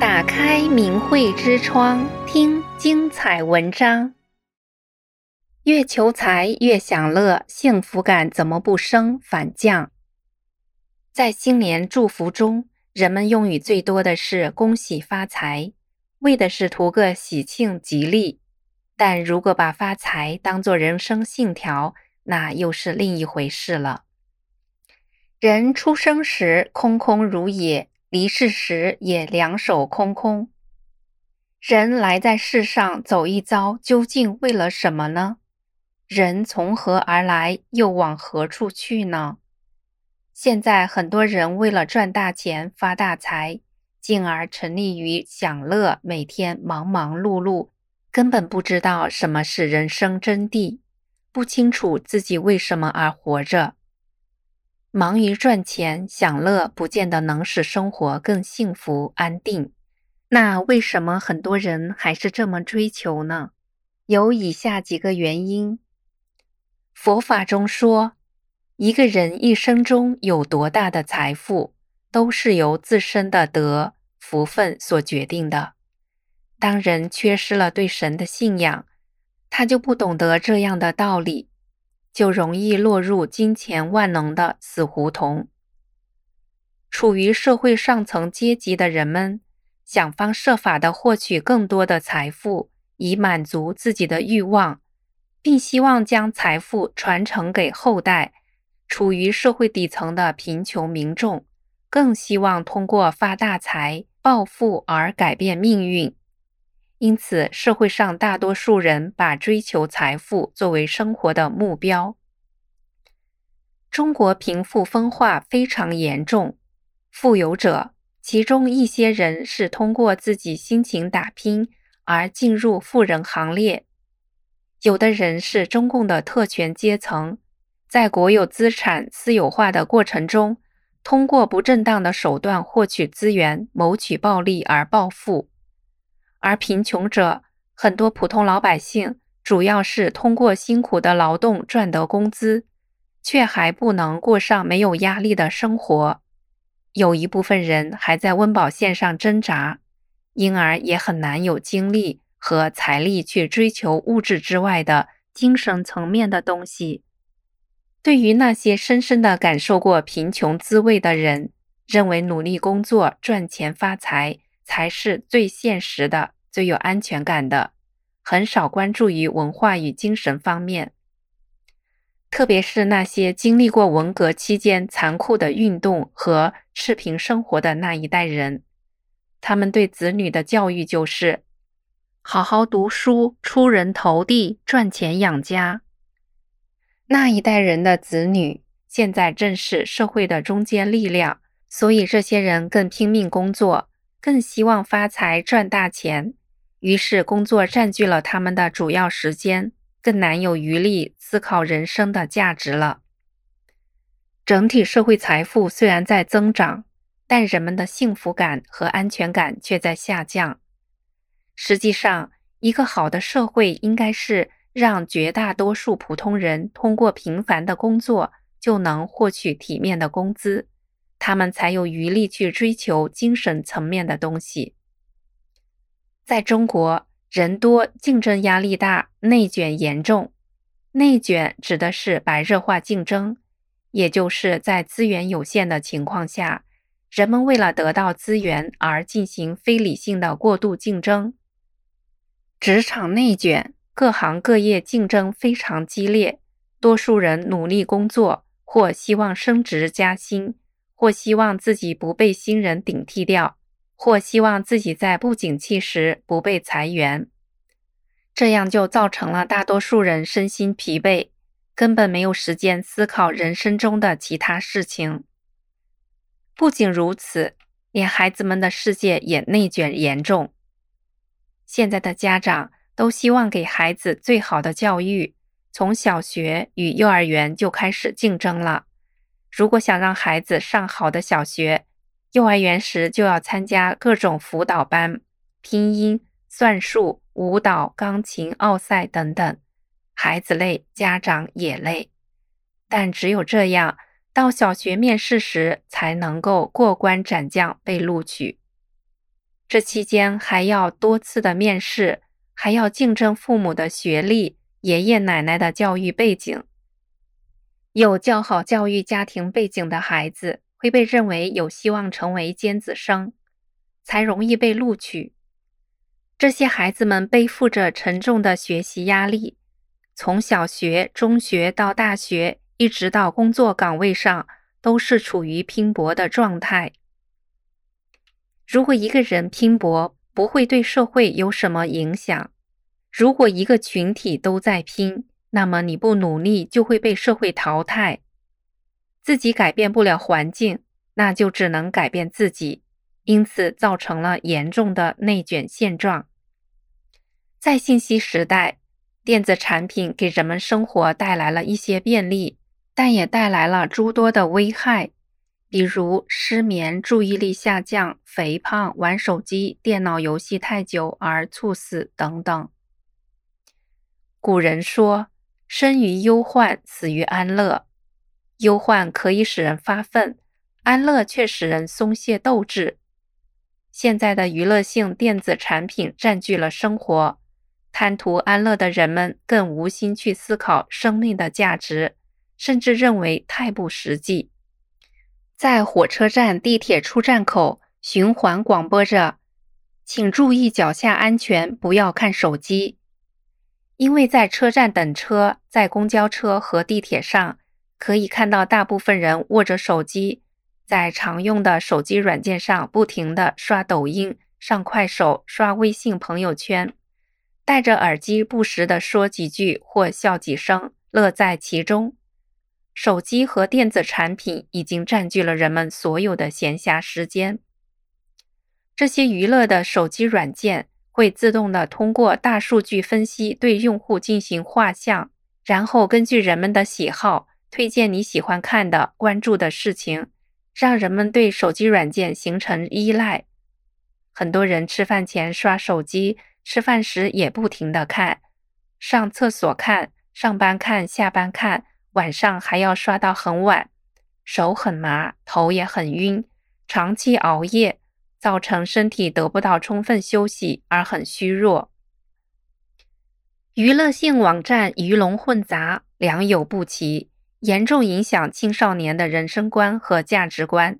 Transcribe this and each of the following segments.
打开明慧之窗，听精彩文章。越求财越享乐，幸福感怎么不升反降？在新年祝福中，人们用语最多的是“恭喜发财”，为的是图个喜庆吉利。但如果把发财当作人生信条，那又是另一回事了。人出生时空空如也，离世时也两手空空。人来在世上走一遭，究竟为了什么呢？人从何而来，又往何处去呢？现在很多人为了赚大钱、发大财，进而沉溺于享乐，每天忙忙碌碌，根本不知道什么是人生真谛，不清楚自己为什么而活着。忙于赚钱、享乐，不见得能使生活更幸福安定。那为什么很多人还是这么追求呢？有以下几个原因。佛法中说，一个人一生中有多大的财富，都是由自身的德福分所决定的。当人缺失了对神的信仰，他就不懂得这样的道理，就容易落入金钱万能的死胡同。处于社会上层阶级的人们，想方设法地获取更多的财富，以满足自己的欲望。并希望将财富传承给后代。处于社会底层的贫穷民众，更希望通过发大财、暴富而改变命运。因此，社会上大多数人把追求财富作为生活的目标。中国贫富分化非常严重，富有者，其中一些人是通过自己辛勤打拼而进入富人行列。有的人是中共的特权阶层，在国有资产私有化的过程中，通过不正当的手段获取资源，谋取暴利而暴富；而贫穷者，很多普通老百姓，主要是通过辛苦的劳动赚得工资，却还不能过上没有压力的生活。有一部分人还在温饱线上挣扎，因而也很难有精力。和财力去追求物质之外的精神层面的东西。对于那些深深地感受过贫穷滋味的人，认为努力工作赚钱发财才是最现实的、最有安全感的，很少关注于文化与精神方面。特别是那些经历过文革期间残酷的运动和赤贫生活的那一代人，他们对子女的教育就是。好好读书，出人头地，赚钱养家。那一代人的子女现在正是社会的中坚力量，所以这些人更拼命工作，更希望发财赚大钱。于是工作占据了他们的主要时间，更难有余力思考人生的价值了。整体社会财富虽然在增长，但人们的幸福感和安全感却在下降。实际上，一个好的社会应该是让绝大多数普通人通过平凡的工作就能获取体面的工资，他们才有余力去追求精神层面的东西。在中国，人多，竞争压力大，内卷严重。内卷指的是白热化竞争，也就是在资源有限的情况下，人们为了得到资源而进行非理性的过度竞争。职场内卷，各行各业竞争非常激烈。多数人努力工作，或希望升职加薪，或希望自己不被新人顶替掉，或希望自己在不景气时不被裁员。这样就造成了大多数人身心疲惫，根本没有时间思考人生中的其他事情。不仅如此，连孩子们的世界也内卷严重。现在的家长都希望给孩子最好的教育，从小学与幼儿园就开始竞争了。如果想让孩子上好的小学，幼儿园时就要参加各种辅导班、拼音、算术、舞蹈、钢琴奥赛等等。孩子累，家长也累。但只有这样，到小学面试时才能够过关斩将被录取。这期间还要多次的面试，还要竞争父母的学历、爷爷奶奶的教育背景。有较好教育家庭背景的孩子会被认为有希望成为尖子生，才容易被录取。这些孩子们背负着沉重的学习压力，从小学、中学到大学，一直到工作岗位上，都是处于拼搏的状态。如果一个人拼搏不会对社会有什么影响，如果一个群体都在拼，那么你不努力就会被社会淘汰。自己改变不了环境，那就只能改变自己。因此，造成了严重的内卷现状。在信息时代，电子产品给人们生活带来了一些便利，但也带来了诸多的危害，比如失眠、注意力下降、肥胖、玩手机、电脑游戏太久而猝死等等。古人说：“生于忧患，死于安乐。”忧患可以使人发愤，安乐却使人松懈斗志。现在的娱乐性电子产品占据了生活，贪图安乐的人们更无心去思考生命的价值，甚至认为太不实际。在火车站、地铁出站口循环广播着：“请注意脚下安全，不要看手机。”因为在车站等车，在公交车和地铁上，可以看到大部分人握着手机。在常用的手机软件上不停地刷抖音、上快手、刷微信朋友圈，戴着耳机不时地说几句或笑几声，乐在其中。手机和电子产品已经占据了人们所有的闲暇时间。这些娱乐的手机软件会自动的通过大数据分析对用户进行画像，然后根据人们的喜好推荐你喜欢看的、关注的事情。让人们对手机软件形成依赖，很多人吃饭前刷手机，吃饭时也不停地看，上厕所看，上班看，下班看，晚上还要刷到很晚，手很麻，头也很晕，长期熬夜造成身体得不到充分休息而很虚弱。娱乐性网站鱼龙混杂，良莠不齐。严重影响青少年的人生观和价值观。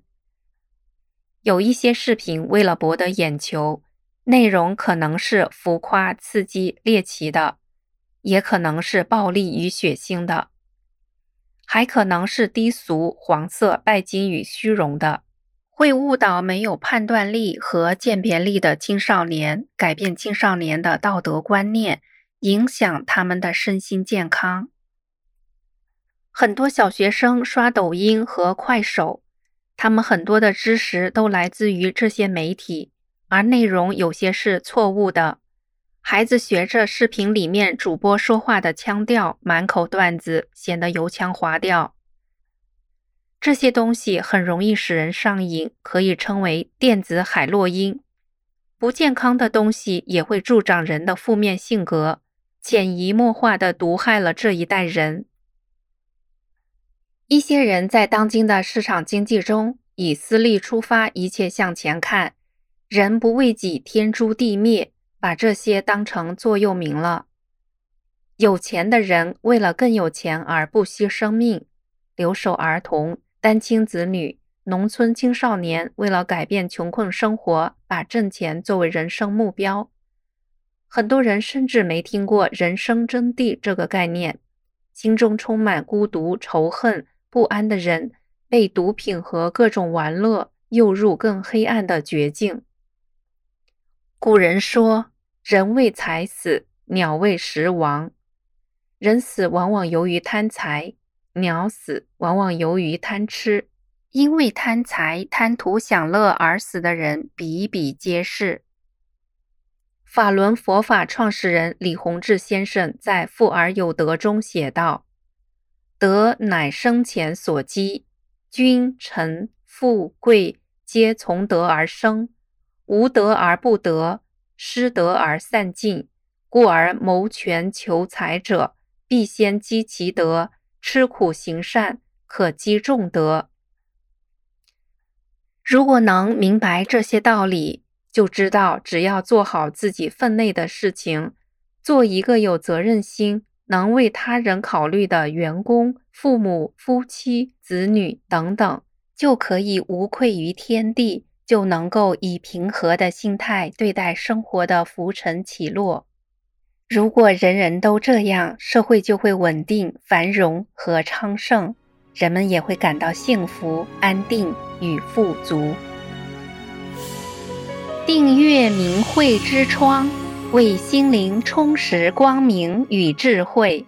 有一些视频为了博得眼球，内容可能是浮夸、刺激、猎奇的，也可能是暴力与血腥的，还可能是低俗、黄色、拜金与虚荣的，会误导没有判断力和鉴别力的青少年，改变青少年的道德观念，影响他们的身心健康。很多小学生刷抖音和快手，他们很多的知识都来自于这些媒体，而内容有些是错误的。孩子学着视频里面主播说话的腔调，满口段子，显得油腔滑调。这些东西很容易使人上瘾，可以称为电子海洛因。不健康的东西也会助长人的负面性格，潜移默化地毒害了这一代人。一些人在当今的市场经济中，以私利出发，一切向前看，人不为己，天诛地灭，把这些当成座右铭了。有钱的人为了更有钱而不惜生命，留守儿童、单亲子女、农村青少年为了改变穷困生活，把挣钱作为人生目标。很多人甚至没听过人生真谛这个概念，心中充满孤独、仇恨。不安的人被毒品和各种玩乐诱入更黑暗的绝境。古人说：“人为财死，鸟为食亡。”人死往往由于贪财，鸟死往往由于贪吃。因为贪财、贪图享乐而死的人比比皆是。法轮佛法创始人李洪志先生在《富而有德》中写道。德乃生前所积，君臣富贵皆从德而生。无德而不得，失德而散尽。故而谋权求财者，必先积其德，吃苦行善，可积重德。如果能明白这些道理，就知道只要做好自己分内的事情，做一个有责任心、能为他人考虑的员工、父母、夫妻、子女等等，就可以无愧于天地，就能够以平和的心态对待生活的浮沉起落。如果人人都这样，社会就会稳定、繁荣和昌盛，人们也会感到幸福、安定与富足。订阅明慧之窗，为心灵充实光明与智慧。